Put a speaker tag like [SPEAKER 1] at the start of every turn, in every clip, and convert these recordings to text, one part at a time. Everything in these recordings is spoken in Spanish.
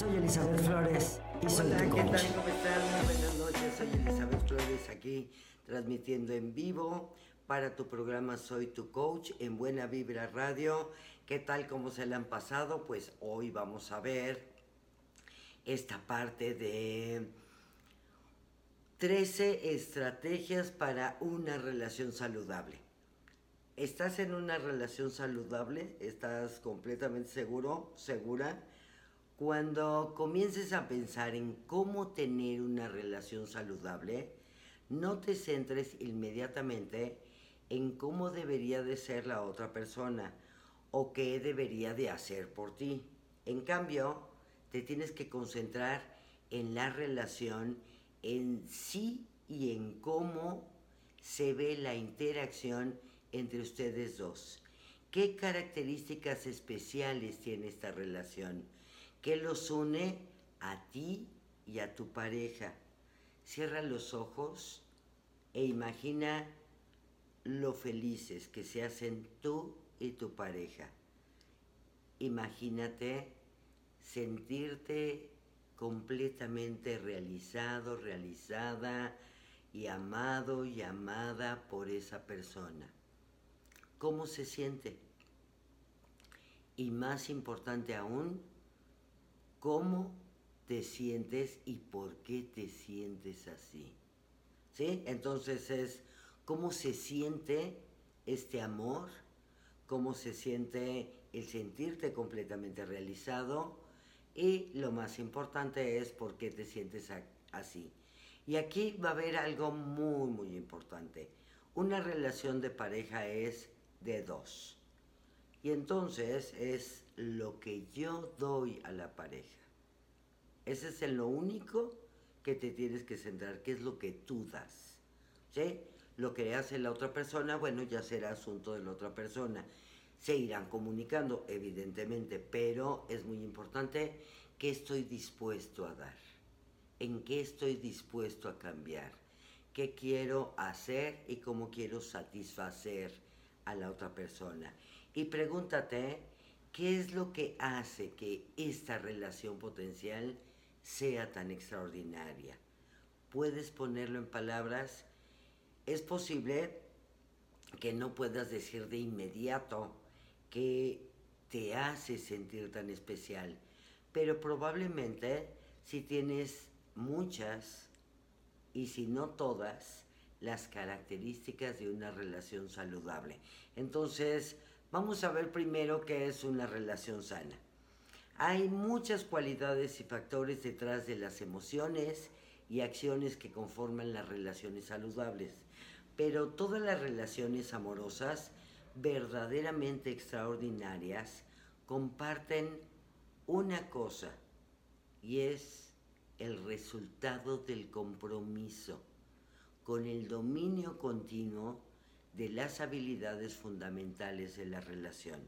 [SPEAKER 1] Soy Elizabeth Flores y soy
[SPEAKER 2] Hola,
[SPEAKER 1] tu
[SPEAKER 2] ¿qué tal? ¿Cómo están? Muy buenas noches. Soy Elizabeth Flores aquí transmitiendo en vivo para tu programa Soy tu coach en Buena Vibra Radio. ¿Qué tal? ¿Cómo se le han pasado? Pues hoy vamos a ver esta parte de 13 estrategias para una relación saludable. ¿Estás en una relación saludable? ¿Estás completamente seguro, segura? Cuando comiences a pensar en cómo tener una relación saludable, no te centres inmediatamente en cómo debería de ser la otra persona o qué debería de hacer por ti. En cambio, te tienes que concentrar en la relación en sí y en cómo se ve la interacción entre ustedes dos. ¿Qué características especiales tiene esta relación? ¿Qué los une a ti y a tu pareja? Cierra los ojos e imagina lo felices que se hacen tú y tu pareja. Imagínate sentirte completamente realizado, realizada y amado y amada por esa persona. ¿Cómo se siente? Y más importante aún, ¿cómo te sientes y por qué te sientes así? ¿Sí? Entonces es cómo se siente este amor, cómo se siente el sentirte completamente realizado y lo más importante es por qué te sientes así. Y aquí va a haber algo muy, muy importante. Una relación de pareja es de dos. Y entonces es lo que yo doy a la pareja. Ese es en lo único que te tienes que centrar, que es lo que tú das. ¿Sí? Lo que hace la otra persona, bueno, ya será asunto de la otra persona. Se irán comunicando, evidentemente, pero es muy importante qué estoy dispuesto a dar, en qué estoy dispuesto a cambiar, qué quiero hacer y cómo quiero satisfacer a la otra persona. Y pregúntate qué es lo que hace que esta relación potencial sea tan extraordinaria. ¿Puedes ponerlo en palabras? Es posible que no puedas decir de inmediato que te hace sentir tan especial, pero probablemente si tienes muchas y si no todas las características de una relación saludable. Entonces, vamos a ver primero qué es una relación sana. Hay muchas cualidades y factores detrás de las emociones y acciones que conforman las relaciones saludables, pero todas las relaciones amorosas verdaderamente extraordinarias comparten una cosa y es el resultado del compromiso con el dominio continuo de las habilidades fundamentales de la relación.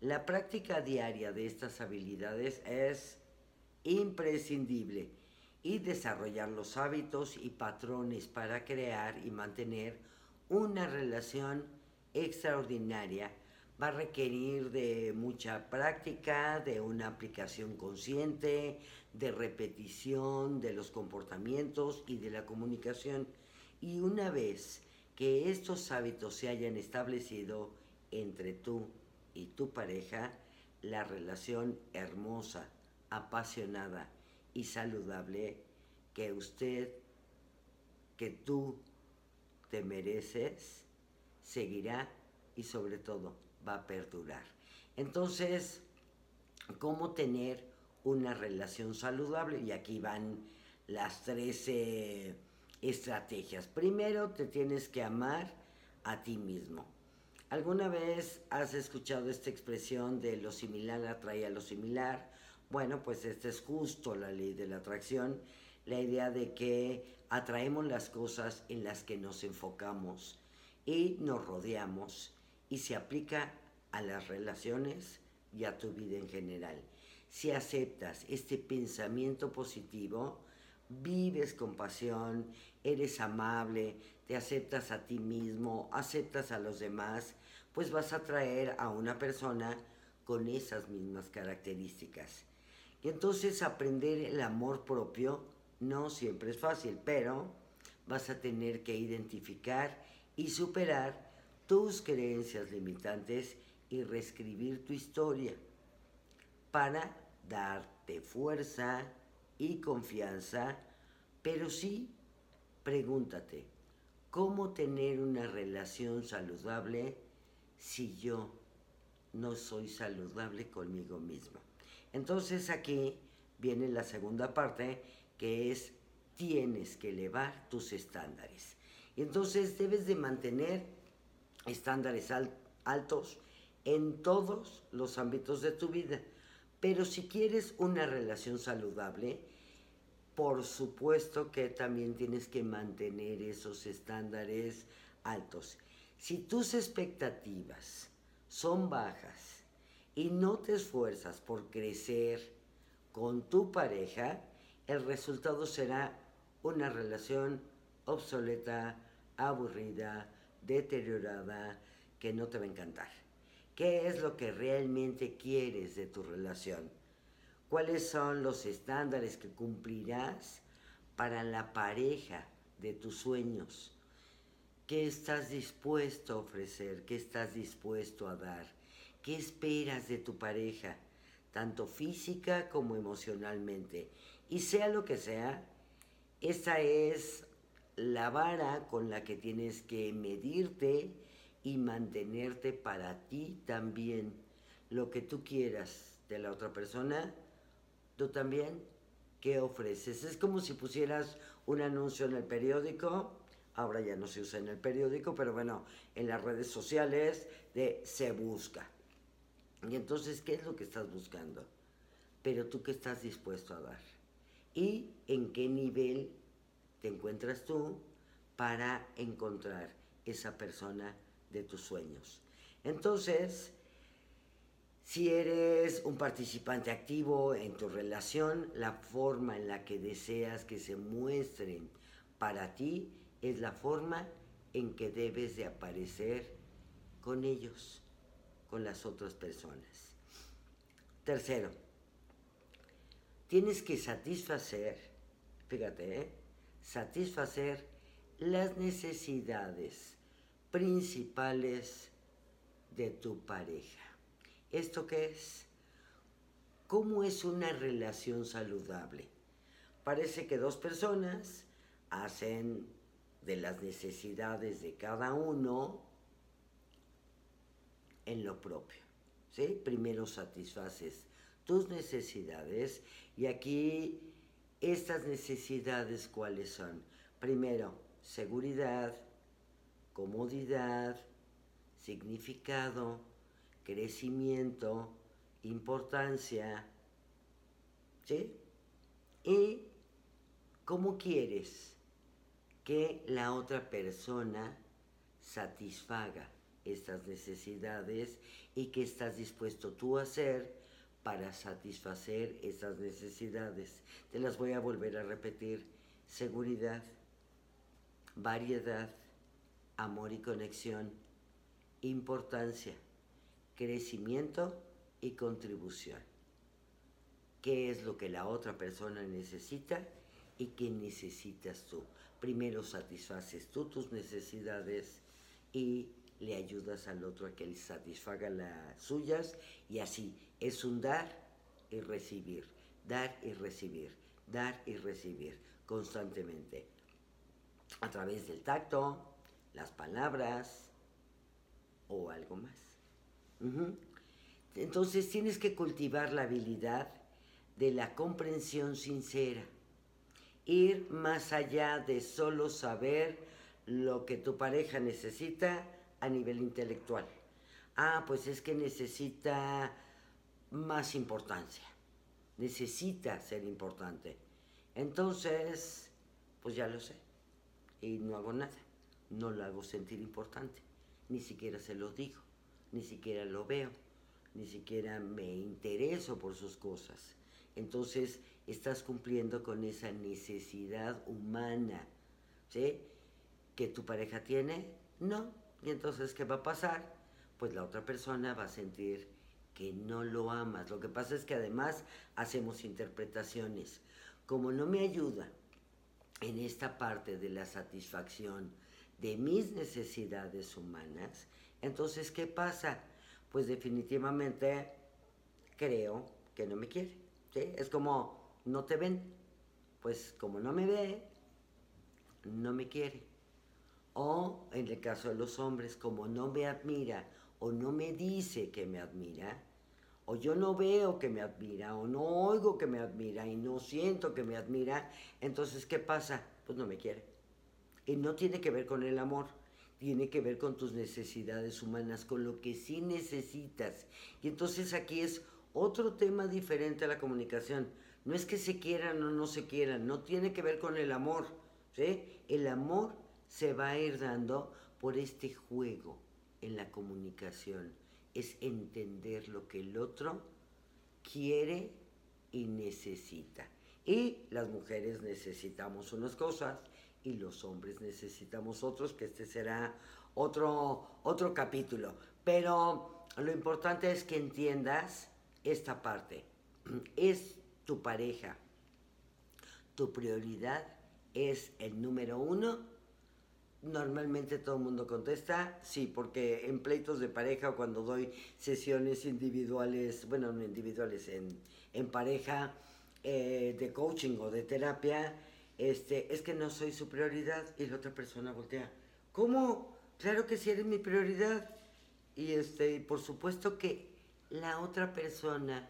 [SPEAKER 2] La práctica diaria de estas habilidades es imprescindible y desarrollar los hábitos y patrones para crear y mantener una relación extraordinaria va a requerir de mucha práctica, de una aplicación consciente, de repetición de los comportamientos y de la comunicación. Y una vez que estos hábitos se hayan establecido entre tú y tu pareja, la relación hermosa, apasionada y saludable que usted, que tú te mereces, seguirá y sobre todo va a perdurar. Entonces, ¿cómo tener una relación saludable? Y aquí van las 13 estrategias. Primero, te tienes que amar a ti mismo. ¿Alguna vez has escuchado esta expresión de lo similar atrae a lo similar? Bueno, pues esta es justo la ley de la atracción, la idea de que atraemos las cosas en las que nos enfocamos y nos rodeamos y se aplica a las relaciones y a tu vida en general. Si aceptas este pensamiento positivo, vives con pasión, eres amable, te aceptas a ti mismo, aceptas a los demás, pues vas a traer a una persona con esas mismas características. Y entonces aprender el amor propio no siempre es fácil, pero vas a tener que identificar y superar tus creencias limitantes y reescribir tu historia para darte fuerza y confianza, pero sí pregúntate, ¿cómo tener una relación saludable si yo no soy saludable conmigo mismo? Entonces aquí viene la segunda parte que es tienes que elevar tus estándares. Y entonces debes de mantener estándares altos en todos los ámbitos de tu vida. Pero si quieres una relación saludable, por supuesto que también tienes que mantener esos estándares altos. Si tus expectativas son bajas y no te esfuerzas por crecer con tu pareja, el resultado será una relación obsoleta, aburrida, deteriorada, que no te va a encantar. ¿Qué es lo que realmente quieres de tu relación? ¿Cuáles son los estándares que cumplirás para la pareja de tus sueños? ¿Qué estás dispuesto a ofrecer? ¿Qué estás dispuesto a dar? ¿Qué esperas de tu pareja? Tanto física como emocionalmente. Y sea lo que sea, esa es la vara con la que tienes que medirte y mantenerte para ti también. Lo que tú quieras de la otra persona, tú también, ¿qué ofreces? Es como si pusieras un anuncio en el periódico, ahora ya no se usa en el periódico, pero bueno, en las redes sociales de se busca. Y entonces, ¿qué es lo que estás buscando? Pero tú qué estás dispuesto a dar y en qué nivel te encuentras tú para encontrar esa persona de tus sueños. Entonces, si eres un participante activo en tu relación, la forma en la que deseas que se muestren para ti es la forma en que debes de aparecer con ellos, con las otras personas. Tercero, tienes que satisfacer, fíjate, ¿eh? satisfacer las necesidades principales de tu pareja. ¿Esto qué es? ¿Cómo es una relación saludable? Parece que dos personas hacen de las necesidades de cada uno en lo propio. ¿sí? Primero satisfaces tus necesidades y aquí estas necesidades cuáles son. Primero, seguridad, comodidad, significado, crecimiento, importancia, ¿sí? Y cómo quieres que la otra persona satisfaga estas necesidades y qué estás dispuesto tú a hacer para satisfacer esas necesidades. Te las voy a volver a repetir. Seguridad, variedad, amor y conexión, importancia, crecimiento y contribución. ¿Qué es lo que la otra persona necesita y qué necesitas tú? Primero satisfaces tú tus necesidades y le ayudas al otro a que él satisfaga las suyas y así es un dar y recibir, dar y recibir, dar y recibir constantemente a través del tacto, las palabras o algo más. Entonces tienes que cultivar la habilidad de la comprensión sincera, ir más allá de solo saber lo que tu pareja necesita a nivel intelectual. Ah, pues es que necesita más importancia, necesita ser importante. Entonces, pues ya lo sé, y no hago nada. No lo hago sentir importante, ni siquiera se lo digo, ni siquiera lo veo, ni siquiera me intereso por sus cosas. Entonces estás cumpliendo con esa necesidad humana, ¿sí? Que tu pareja tiene, no. Y entonces, ¿qué va a pasar? Pues la otra persona va a sentir que no lo amas. Lo que pasa es que además hacemos interpretaciones. Como no me ayuda en esta parte de la satisfacción de mis necesidades humanas, entonces, ¿qué pasa? Pues definitivamente creo que no me quiere. Es como, no te ven. Pues como no me ve, no me quiere. O en el caso de los hombres, como no me admira o no me dice que me admira, o yo no veo que me admira, o no oigo que me admira y no siento que me admira, entonces ¿qué pasa? Pues no me quiere. Y no tiene que ver con el amor, tiene que ver con tus necesidades humanas, con lo que sí necesitas. Y entonces aquí es otro tema diferente a la comunicación. No es que se quieran o no se quieran, no tiene que ver con el amor. ¿sí? El amor se va a ir dando por este juego en la comunicación. Es entender lo que el otro quiere y necesita. Y las mujeres necesitamos unas cosas y los hombres necesitamos otros, que este será otro, otro capítulo. Pero lo importante es que entiendas esta parte. Es tu pareja. Tu prioridad es el número uno Normalmente todo el mundo contesta, sí, porque en pleitos de pareja o cuando doy sesiones individuales, bueno, no individuales, en, pareja, eh, de coaching o de terapia, este, es que no soy su prioridad y la otra persona voltea. ¿Cómo? Claro que sí eres mi prioridad. Y este, por supuesto que la otra persona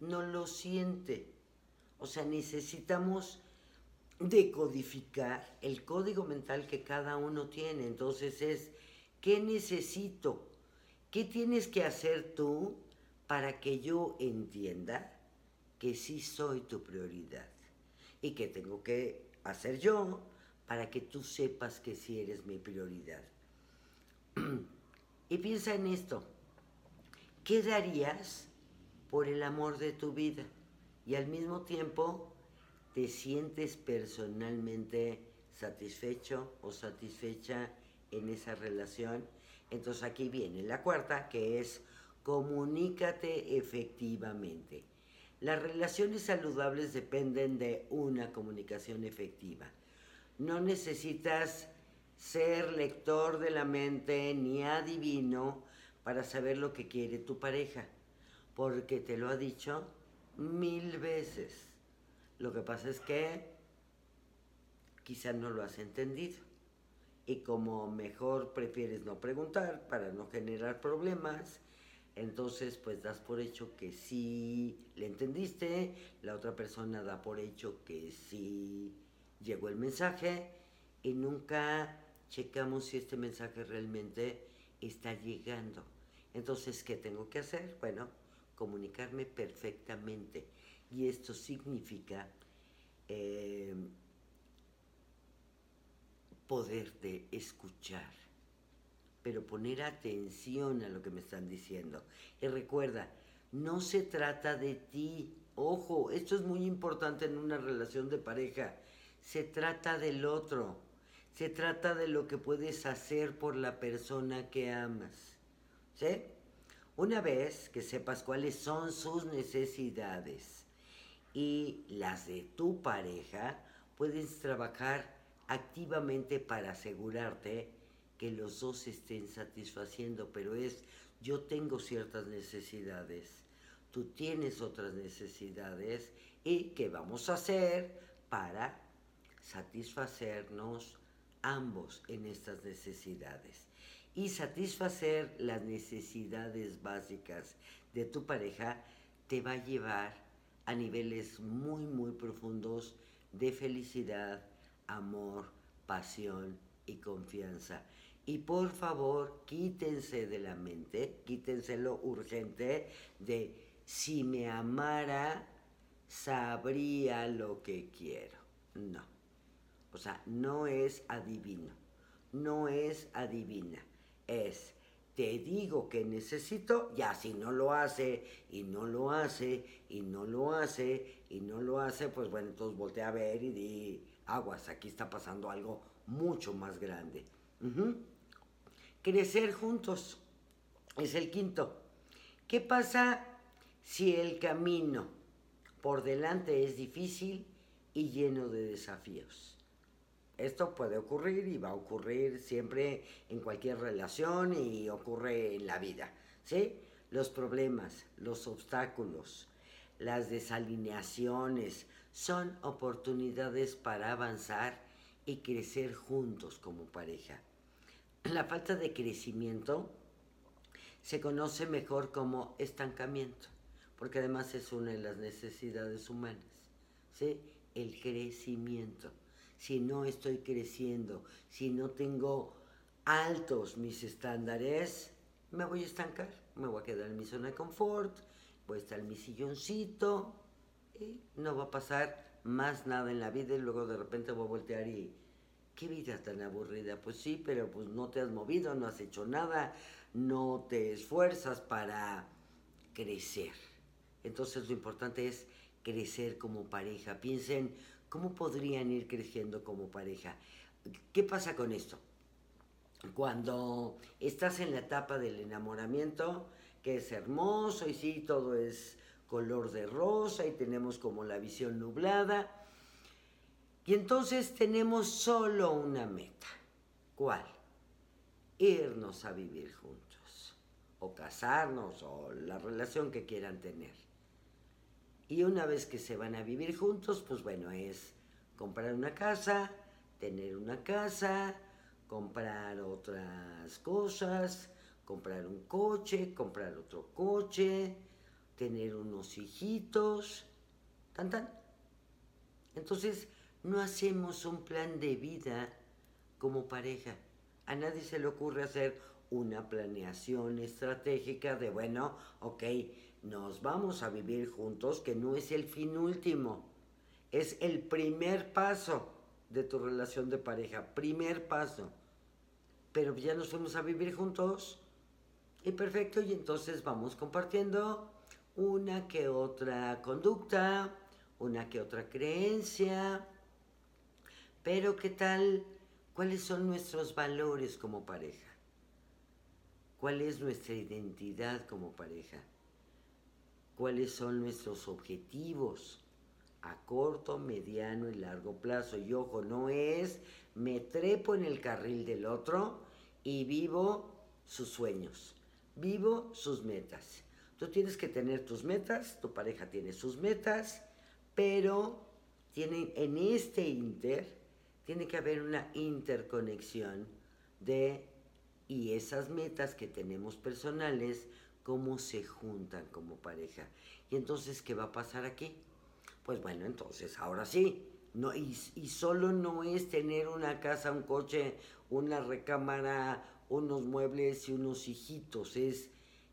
[SPEAKER 2] no lo siente. O sea, necesitamos decodificar el código mental que cada uno tiene. Entonces es, ¿qué necesito? ¿Qué tienes que hacer tú para que yo entienda que sí soy tu prioridad? ¿Y qué tengo que hacer yo para que tú sepas que sí eres mi prioridad? y piensa en esto. ¿Qué darías por el amor de tu vida? Y al mismo tiempo te sientes personalmente satisfecho o satisfecha en esa relación. Entonces aquí viene la cuarta, que es comunícate efectivamente. Las relaciones saludables dependen de una comunicación efectiva. No necesitas ser lector de la mente ni adivino para saber lo que quiere tu pareja, porque te lo ha dicho mil veces. Lo que pasa es que quizás no lo has entendido. Y como mejor prefieres no preguntar para no generar problemas, entonces pues das por hecho que sí le entendiste, la otra persona da por hecho que sí llegó el mensaje y nunca checamos si este mensaje realmente está llegando. Entonces, ¿qué tengo que hacer? Bueno, comunicarme perfectamente y esto significa eh, poderte escuchar, pero poner atención a lo que me están diciendo. Y recuerda, no se trata de ti. Ojo, esto es muy importante en una relación de pareja. Se trata del otro. Se trata de lo que puedes hacer por la persona que amas. ¿Sí? Una vez que sepas cuáles son sus necesidades, y las de tu pareja, puedes trabajar activamente para asegurarte que los dos estén satisfaciendo, pero es yo tengo ciertas necesidades, tú tienes otras necesidades y qué vamos a hacer para satisfacernos ambos en estas necesidades. Y satisfacer las necesidades básicas de tu pareja te va a llevar a niveles muy, muy profundos de felicidad, amor, pasión y confianza. Y por favor, quítense de la mente, quítense lo urgente de si me amara, sabría lo que quiero. No. O sea, no es adivino, no es adivina, es te digo que necesito, ya si no lo hace y no lo hace y no lo hace y no lo hace, pues bueno, entonces voltea a ver y di, aguas, aquí está pasando algo mucho más grande. Crecer juntos es el quinto. ¿Qué pasa si el camino por delante es difícil y lleno de desafíos? Esto puede ocurrir y va a ocurrir siempre en cualquier relación y ocurre en la vida, ¿sí? Los problemas, los obstáculos, las desalineaciones son oportunidades para avanzar y crecer juntos como pareja. La falta de crecimiento se conoce mejor como estancamiento, porque además es una de las necesidades humanas, ¿sí? El crecimiento. Si no estoy creciendo, si no tengo altos mis estándares, me voy a estancar, me voy a quedar en mi zona de confort, voy a estar en mi silloncito y no va a pasar más nada en la vida y luego de repente voy a voltear y qué vida tan aburrida. Pues sí, pero pues no te has movido, no has hecho nada, no te esfuerzas para crecer. Entonces lo importante es crecer como pareja. Piensen cómo podrían ir creciendo como pareja. ¿Qué pasa con esto? Cuando estás en la etapa del enamoramiento, que es hermoso y sí, todo es color de rosa y tenemos como la visión nublada. Y entonces tenemos solo una meta. ¿Cuál? irnos a vivir juntos, o casarnos, o la relación que quieran tener. Y una vez que se van a vivir juntos, pues bueno, es comprar una casa, tener una casa, comprar otras cosas, comprar un coche, comprar otro coche, tener unos hijitos, tan tan. Entonces, no hacemos un plan de vida como pareja. A nadie se le ocurre hacer una planeación estratégica de, bueno, ok, nos vamos a vivir juntos, que no es el fin último, es el primer paso de tu relación de pareja, primer paso. Pero ya nos fuimos a vivir juntos y perfecto, y entonces vamos compartiendo una que otra conducta, una que otra creencia, pero ¿qué tal ¿Cuáles son nuestros valores como pareja? ¿Cuál es nuestra identidad como pareja? ¿Cuáles son nuestros objetivos a corto, mediano y largo plazo? Y ojo, no es me trepo en el carril del otro y vivo sus sueños, vivo sus metas. Tú tienes que tener tus metas, tu pareja tiene sus metas, pero tienen en este inter tiene que haber una interconexión de y esas metas que tenemos personales, cómo se juntan como pareja. Y entonces, ¿qué va a pasar aquí? Pues bueno, entonces, ahora sí, no, y, y solo no es tener una casa, un coche, una recámara, unos muebles y unos hijitos, es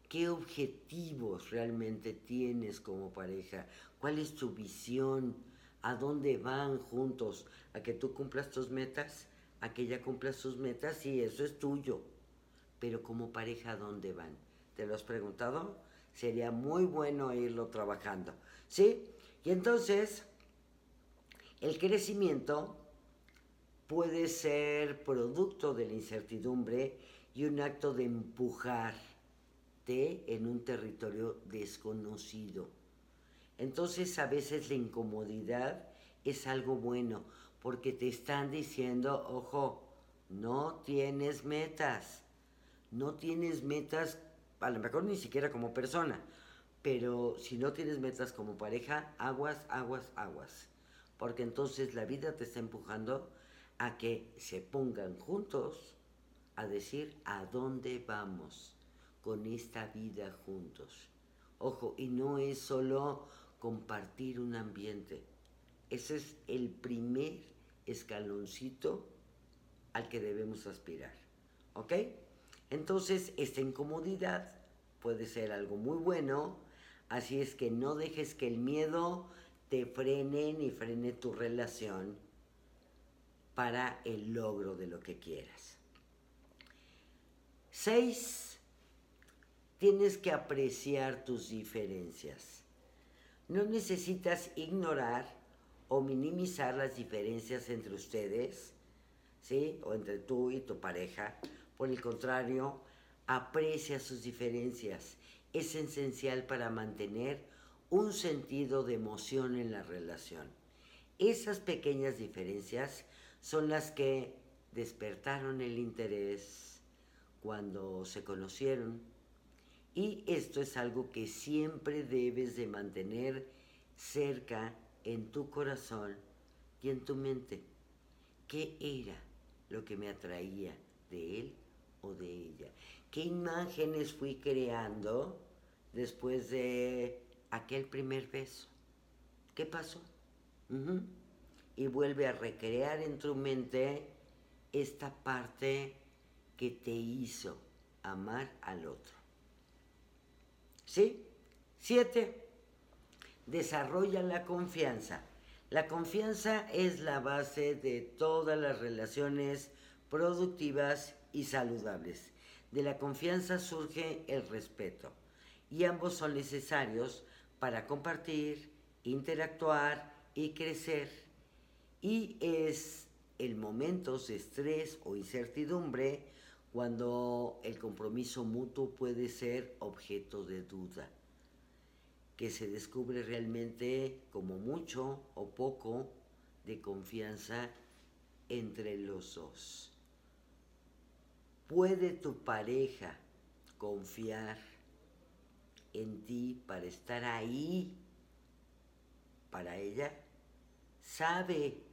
[SPEAKER 2] qué objetivos realmente tienes como pareja, cuál es tu visión, a dónde van juntos, a que tú cumplas tus metas, a que ella cumpla sus metas y eso es tuyo. Pero como pareja, ¿a dónde van? ¿Te lo has preguntado? Sería muy bueno irlo trabajando. ¿Sí? Y entonces, el crecimiento puede ser producto de la incertidumbre y un acto de empujarte en un territorio desconocido. Entonces a veces la incomodidad es algo bueno porque te están diciendo, ojo, no tienes metas, no tienes metas, a lo mejor ni siquiera como persona, pero si no tienes metas como pareja, aguas, aguas, aguas, porque entonces la vida te está empujando a que se pongan juntos a decir a dónde vamos con esta vida juntos. Ojo, y no es solo compartir un ambiente. Ese es el primer escaloncito al que debemos aspirar. ¿Ok? Entonces, esta incomodidad puede ser algo muy bueno, así es que no dejes que el miedo te frene ni frene tu relación para el logro de lo que quieras. Seis, tienes que apreciar tus diferencias. No necesitas ignorar o minimizar las diferencias entre ustedes, ¿sí? O entre tú y tu pareja. Por el contrario, aprecia sus diferencias es esencial para mantener un sentido de emoción en la relación. Esas pequeñas diferencias son las que despertaron el interés cuando se conocieron y esto es algo que siempre debes de mantener cerca en tu corazón y en tu mente. ¿Qué era lo que me atraía de él o de ella? ¿Qué imágenes fui creando después de aquel primer beso? ¿Qué pasó? Y vuelve a recrear en tu mente esta parte que te hizo amar al otro. ¿Sí? Siete, desarrolla la confianza. La confianza es la base de todas las relaciones productivas y saludables. De la confianza surge el respeto y ambos son necesarios para compartir, interactuar y crecer. Y es en momentos de estrés o incertidumbre cuando el compromiso mutuo puede ser objeto de duda que se descubre realmente como mucho o poco de confianza entre los dos. ¿Puede tu pareja confiar en ti para estar ahí para ella? ¿Sabe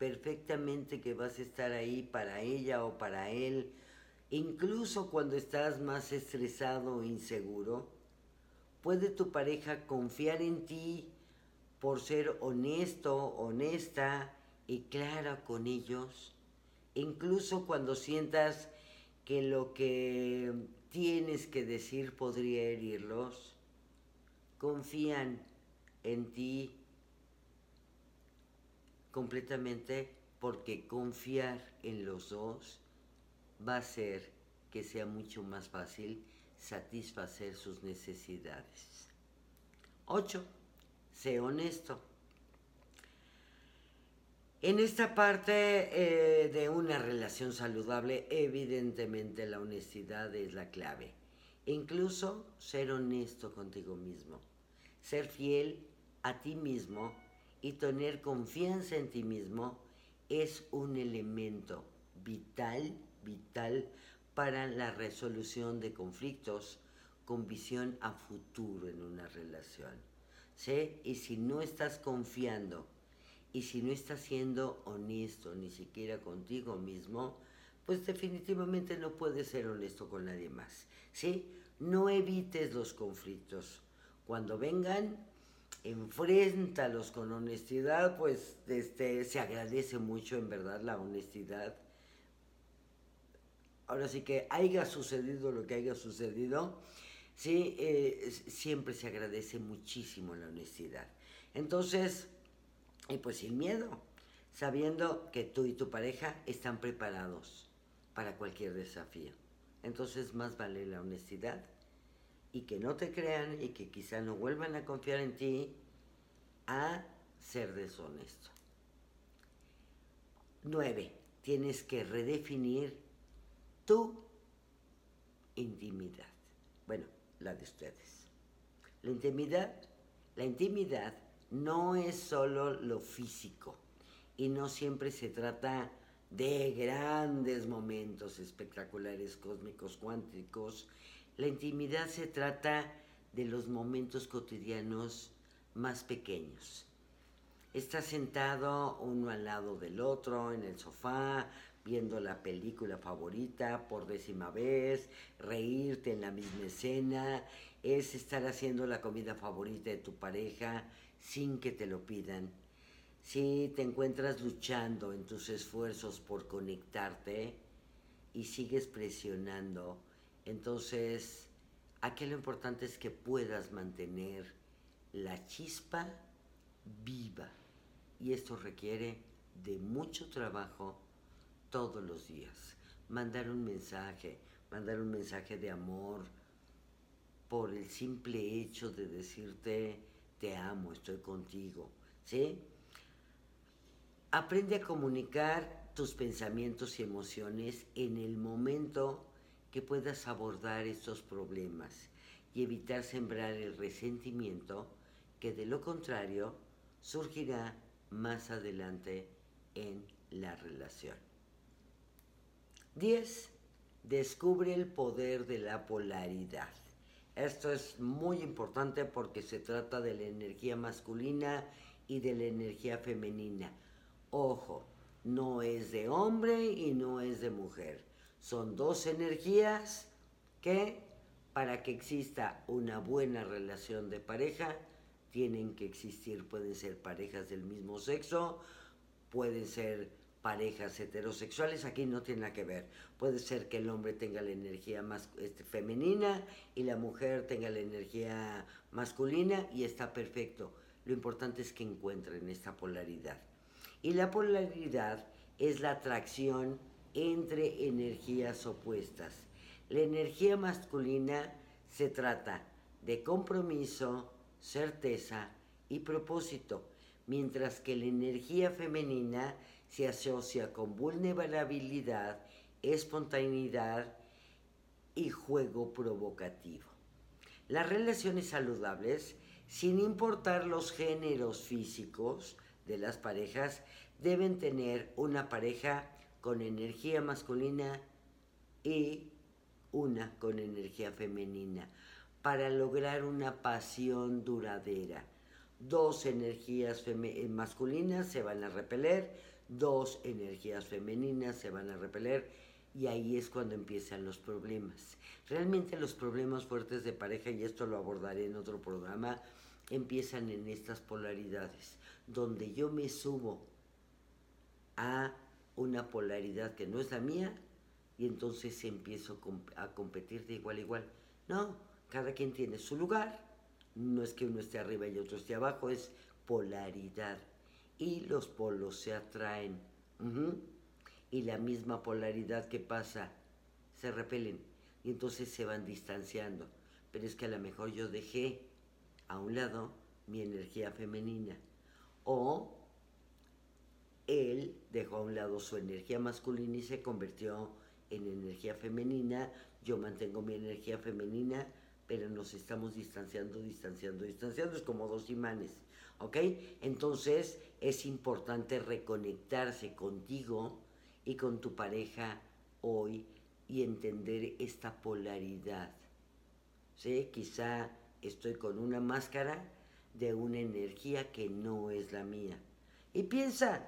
[SPEAKER 2] perfectamente que vas a estar ahí para ella o para él, incluso cuando estás más estresado o inseguro? ¿Puede tu pareja confiar en ti por ser honesto, honesta y clara con ellos? Incluso cuando sientas que lo que tienes que decir podría herirlos, confían en ti completamente porque confiar en los dos va a hacer que sea mucho más fácil satisfacer sus necesidades. 8. Sé honesto. En esta parte eh, de una relación saludable, evidentemente la honestidad es la clave. Incluso ser honesto contigo mismo. Ser fiel a ti mismo y tener confianza en ti mismo es un elemento vital, vital para la resolución de conflictos con visión a futuro en una relación. ¿Sí? Y si no estás confiando y si no estás siendo honesto ni siquiera contigo mismo, pues definitivamente no puedes ser honesto con nadie más. ¿Sí? No evites los conflictos. Cuando vengan, enfréntalos con honestidad, pues este, se agradece mucho en verdad la honestidad ahora sí que haya sucedido lo que haya sucedido, sí, eh, siempre se agradece muchísimo la honestidad. Entonces, y pues sin miedo, sabiendo que tú y tu pareja están preparados para cualquier desafío. Entonces, más vale la honestidad y que no te crean y que quizá no vuelvan a confiar en ti a ser deshonesto. Nueve, tienes que redefinir tu intimidad. Bueno, la de ustedes. La intimidad, la intimidad no es solo lo físico y no siempre se trata de grandes momentos espectaculares, cósmicos, cuánticos. La intimidad se trata de los momentos cotidianos más pequeños. Estás sentado uno al lado del otro en el sofá, viendo la película favorita por décima vez, reírte en la misma escena, es estar haciendo la comida favorita de tu pareja sin que te lo pidan. Si te encuentras luchando en tus esfuerzos por conectarte y sigues presionando, entonces aquí lo importante es que puedas mantener la chispa viva. Y esto requiere de mucho trabajo todos los días. Mandar un mensaje, mandar un mensaje de amor por el simple hecho de decirte te amo, estoy contigo, ¿sí? Aprende a comunicar tus pensamientos y emociones en el momento que puedas abordar estos problemas. y evitar sembrar el resentimiento que de lo contrario surgirá más adelante en la relación. 10. Descubre el poder de la polaridad. Esto es muy importante porque se trata de la energía masculina y de la energía femenina. Ojo, no es de hombre y no es de mujer. Son dos energías que para que exista una buena relación de pareja tienen que existir, pueden ser parejas del mismo sexo, pueden ser parejas heterosexuales, aquí no tiene nada que ver. Puede ser que el hombre tenga la energía más este, femenina y la mujer tenga la energía masculina y está perfecto. Lo importante es que encuentren esta polaridad. Y la polaridad es la atracción entre energías opuestas. La energía masculina se trata de compromiso, certeza y propósito, mientras que la energía femenina se asocia con vulnerabilidad, espontaneidad y juego provocativo. Las relaciones saludables, sin importar los géneros físicos de las parejas, deben tener una pareja con energía masculina y una con energía femenina para lograr una pasión duradera. Dos energías masculinas se van a repeler, dos energías femeninas se van a repeler y ahí es cuando empiezan los problemas. Realmente los problemas fuertes de pareja, y esto lo abordaré en otro programa, empiezan en estas polaridades, donde yo me subo a una polaridad que no es la mía y entonces empiezo a competir de igual a igual. No, cada quien tiene su lugar, no es que uno esté arriba y otro esté abajo, es polaridad. Y los polos se atraen. Y la misma polaridad que pasa, se repelen. Y entonces se van distanciando. Pero es que a lo mejor yo dejé a un lado mi energía femenina. O él dejó a un lado su energía masculina y se convirtió en energía femenina. Yo mantengo mi energía femenina pero nos estamos distanciando, distanciando, distanciando, es como dos imanes, ¿ok? Entonces es importante reconectarse contigo y con tu pareja hoy y entender esta polaridad, ¿sí? Quizá estoy con una máscara de una energía que no es la mía. Y piensa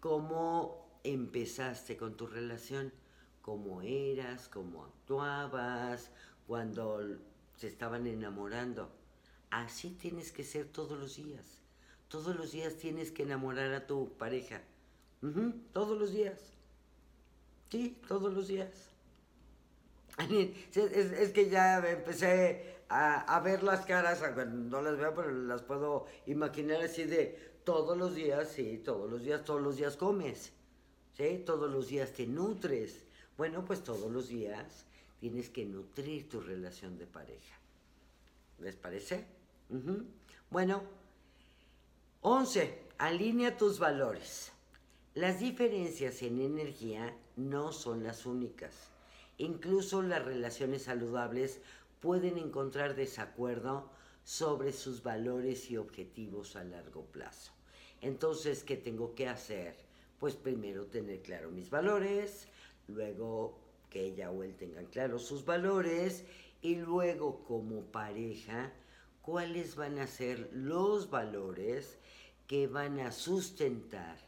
[SPEAKER 2] cómo empezaste con tu relación, cómo eras, cómo actuabas, cuando se estaban enamorando. Así tienes que ser todos los días. Todos los días tienes que enamorar a tu pareja. todos los días. Sí, todos los días. Es, que ya empecé a, ver las caras, no las veo, pero las puedo imaginar así de todos los días, sí, todos los días, todos los días comes, ¿sí? Todos los días te nutres. Bueno, pues todos los días tienes que nutrir tu relación de pareja. ¿Les parece? Bueno, 11. Alinea tus valores. Las diferencias en energía no son las únicas. Incluso las relaciones saludables pueden encontrar desacuerdo sobre sus valores y objetivos a largo plazo. Entonces, ¿qué tengo que hacer? Pues primero tener claro mis valores, luego que ella o él tengan claros sus valores y luego como pareja, cuáles van a ser los valores que van a sustentar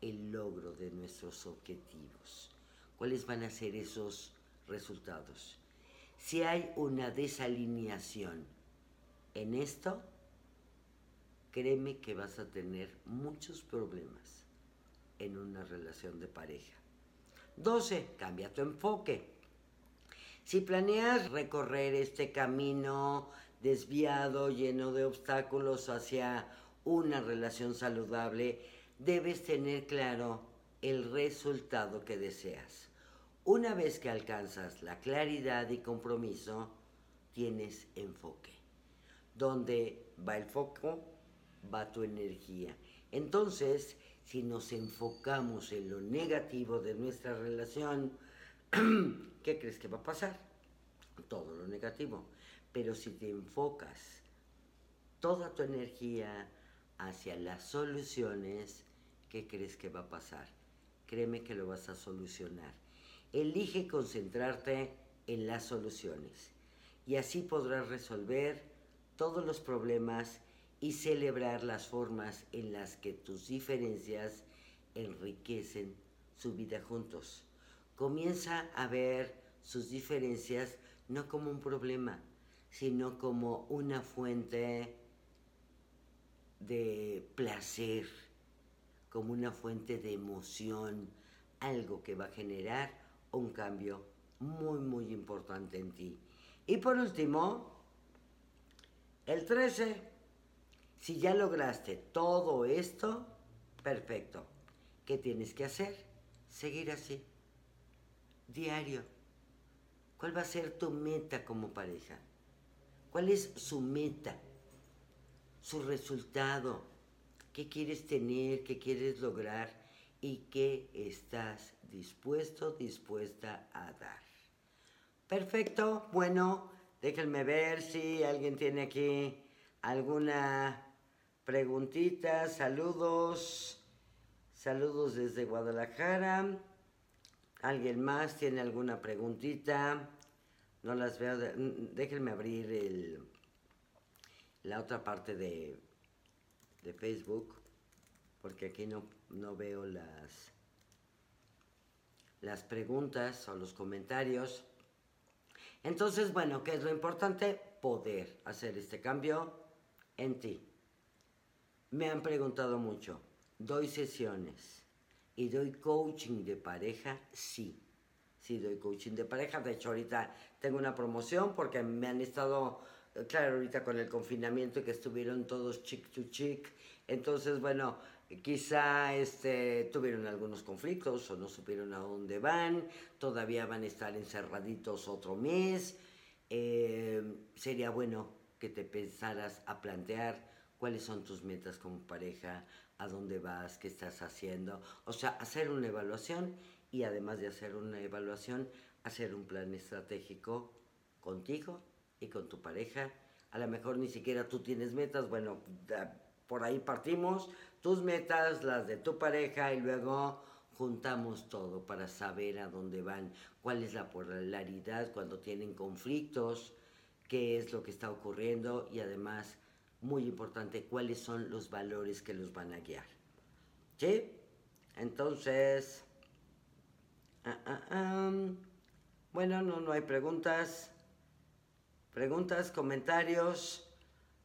[SPEAKER 2] el logro de nuestros objetivos. ¿Cuáles van a ser esos resultados? Si hay una desalineación en esto, créeme que vas a tener muchos problemas en una relación de pareja. 12. Cambia tu enfoque. Si planeas recorrer este camino desviado, lleno de obstáculos hacia una relación saludable, debes tener claro el resultado que deseas. Una vez que alcanzas la claridad y compromiso, tienes enfoque. Donde va el foco, va tu energía. Entonces, si nos enfocamos en lo negativo de nuestra relación, ¿qué crees que va a pasar? Todo lo negativo. Pero si te enfocas toda tu energía hacia las soluciones, ¿qué crees que va a pasar? Créeme que lo vas a solucionar. Elige concentrarte en las soluciones y así podrás resolver todos los problemas y celebrar las formas en las que tus diferencias enriquecen su vida juntos. Comienza a ver sus diferencias no como un problema, sino como una fuente de placer, como una fuente de emoción, algo que va a generar un cambio muy, muy importante en ti. Y por último, el 13, si ya lograste todo esto, perfecto. ¿Qué tienes que hacer? Seguir así, diario. ¿Cuál va a ser tu meta como pareja? ¿Cuál es su meta? Su resultado. ¿Qué quieres tener? ¿Qué quieres lograr? ¿Y qué estás dispuesto, dispuesta a dar? Perfecto. Bueno, déjenme ver si alguien tiene aquí alguna preguntita. Saludos. Saludos desde Guadalajara. ¿Alguien más tiene alguna preguntita? No las veo. déjenme abrir el, la otra parte de, de Facebook, porque aquí no, no veo las, las preguntas o los comentarios. Entonces, bueno, ¿qué es lo importante? Poder hacer este cambio en ti. Me han preguntado mucho, ¿doy sesiones y doy coaching de pareja? Sí, sí doy coaching de pareja. De hecho, ahorita tengo una promoción porque me han estado, claro, ahorita con el confinamiento que estuvieron todos chic to chic. Entonces, bueno, quizá este, tuvieron algunos conflictos o no supieron a dónde van, todavía van a estar encerraditos otro mes. Eh, sería bueno que te pensaras a plantear cuáles son tus metas como pareja, a dónde vas, qué estás haciendo. O sea, hacer una evaluación y además de hacer una evaluación, hacer un plan estratégico contigo y con tu pareja. A lo mejor ni siquiera tú tienes metas, bueno, por ahí partimos, tus metas, las de tu pareja y luego juntamos todo para saber a dónde van, cuál es la polaridad cuando tienen conflictos, qué es lo que está ocurriendo y además, muy importante, cuáles son los valores que los van a guiar. ¿Sí? Entonces, ah, ah, bueno, no, no hay preguntas. Preguntas, comentarios.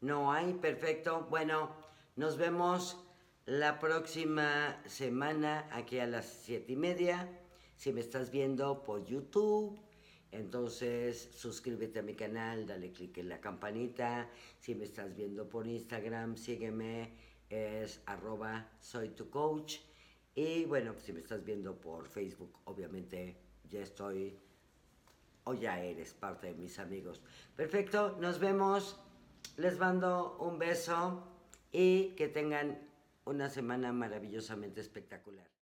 [SPEAKER 2] No hay, perfecto. Bueno, nos vemos la próxima semana aquí a las siete y media. Si me estás viendo por YouTube, entonces suscríbete a mi canal, dale click en la campanita. Si me estás viendo por Instagram, sígueme, es arroba soy tu coach. Y bueno, si me estás viendo por Facebook, obviamente ya estoy o ya eres parte de mis amigos. Perfecto, nos vemos. Les mando un beso y que tengan una semana maravillosamente espectacular.